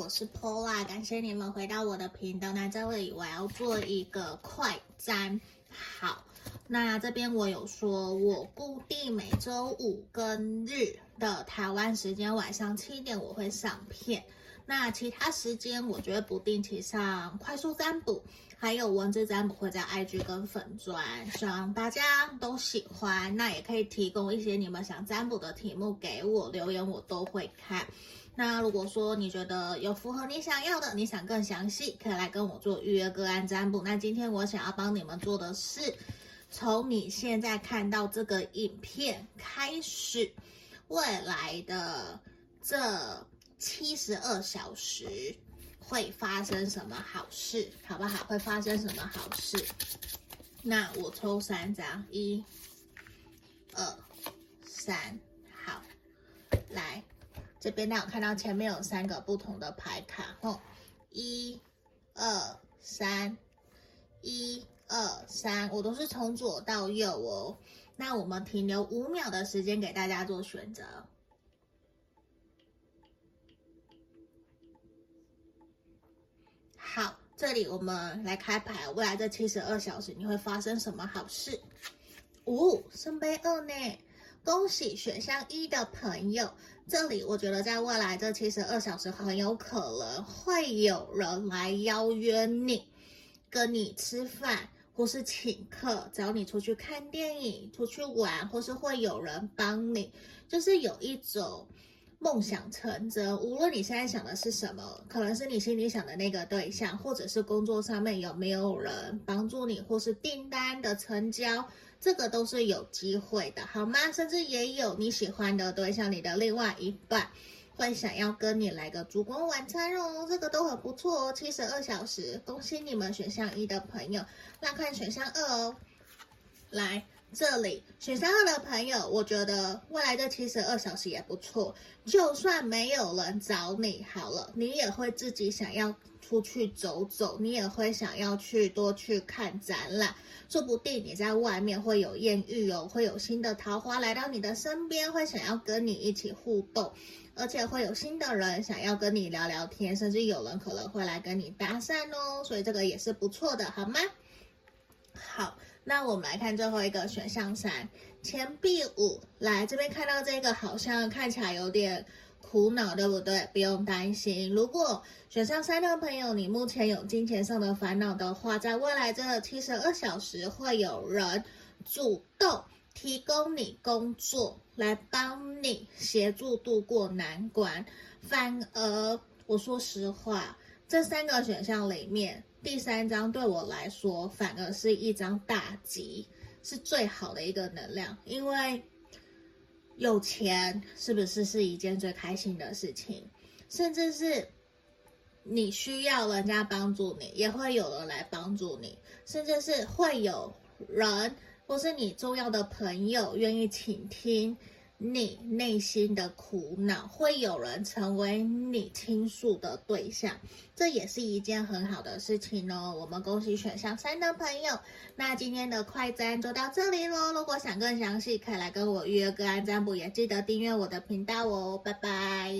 我是 Pola，感谢你们回到我的频道。那这里我要做一个快占，好，那这边我有说，我固定每周五跟日的台湾时间晚上七点我会上片，那其他时间我觉得不定期上快速占卜，还有文字占卜会在 IG 跟粉专，希望大家都喜欢。那也可以提供一些你们想占卜的题目给我留言，我都会看。那如果说你觉得有符合你想要的，你想更详细，可以来跟我做预约个案占卜。那今天我想要帮你们做的是，从你现在看到这个影片开始，未来的这七十二小时会发生什么好事，好不好？会发生什么好事？那我抽三张，一、二、三，好，来。这边呢，我看到前面有三个不同的牌卡，哦，一、二、三，一、二、三，我都是从左到右哦。那我们停留五秒的时间给大家做选择。好，这里我们来开牌，未来这七十二小时你会发生什么好事？五、哦，圣杯二呢？恭喜选项一的朋友，这里我觉得在未来这七十二小时很有可能会有人来邀约你，跟你吃饭，或是请客，找你出去看电影、出去玩，或是会有人帮你，就是有一种梦想成真。无论你现在想的是什么，可能是你心里想的那个对象，或者是工作上面有没有人帮助你，或是订单的成交。这个都是有机会的，好吗？甚至也有你喜欢的对象，你的另外一半会想要跟你来个烛光晚餐哦，这个都很不错哦。七十二小时，恭喜你们选项一的朋友。那看选项二哦，来这里选三二的朋友，我觉得未来的七十二小时也不错。就算没有人找你，好了，你也会自己想要出去走走，你也会想要去多去看展览。说不定你在外面会有艳遇哦，会有新的桃花来到你的身边，会想要跟你一起互动，而且会有新的人想要跟你聊聊天，甚至有人可能会来跟你搭讪哦，所以这个也是不错的，好吗？好，那我们来看最后一个选项三，钱币五，来这边看到这个好像看起来有点。苦恼对不对？不用担心。如果选项三的朋友，你目前有金钱上的烦恼的话，在未来这七十二小时会有人主动提供你工作，来帮你协助度过难关。反而，我说实话，这三个选项里面，第三张对我来说反而是一张大吉，是最好的一个能量，因为。有钱是不是是一件最开心的事情？甚至是你需要人家帮助你，也会有人来帮助你，甚至是会有人或是你重要的朋友愿意倾听。你内心的苦恼，会有人成为你倾诉的对象，这也是一件很好的事情哦。我们恭喜选项三的朋友。那今天的快占就到这里喽。如果想更详细，可以来跟我预约个案占卜，也记得订阅我的频道哦。拜拜。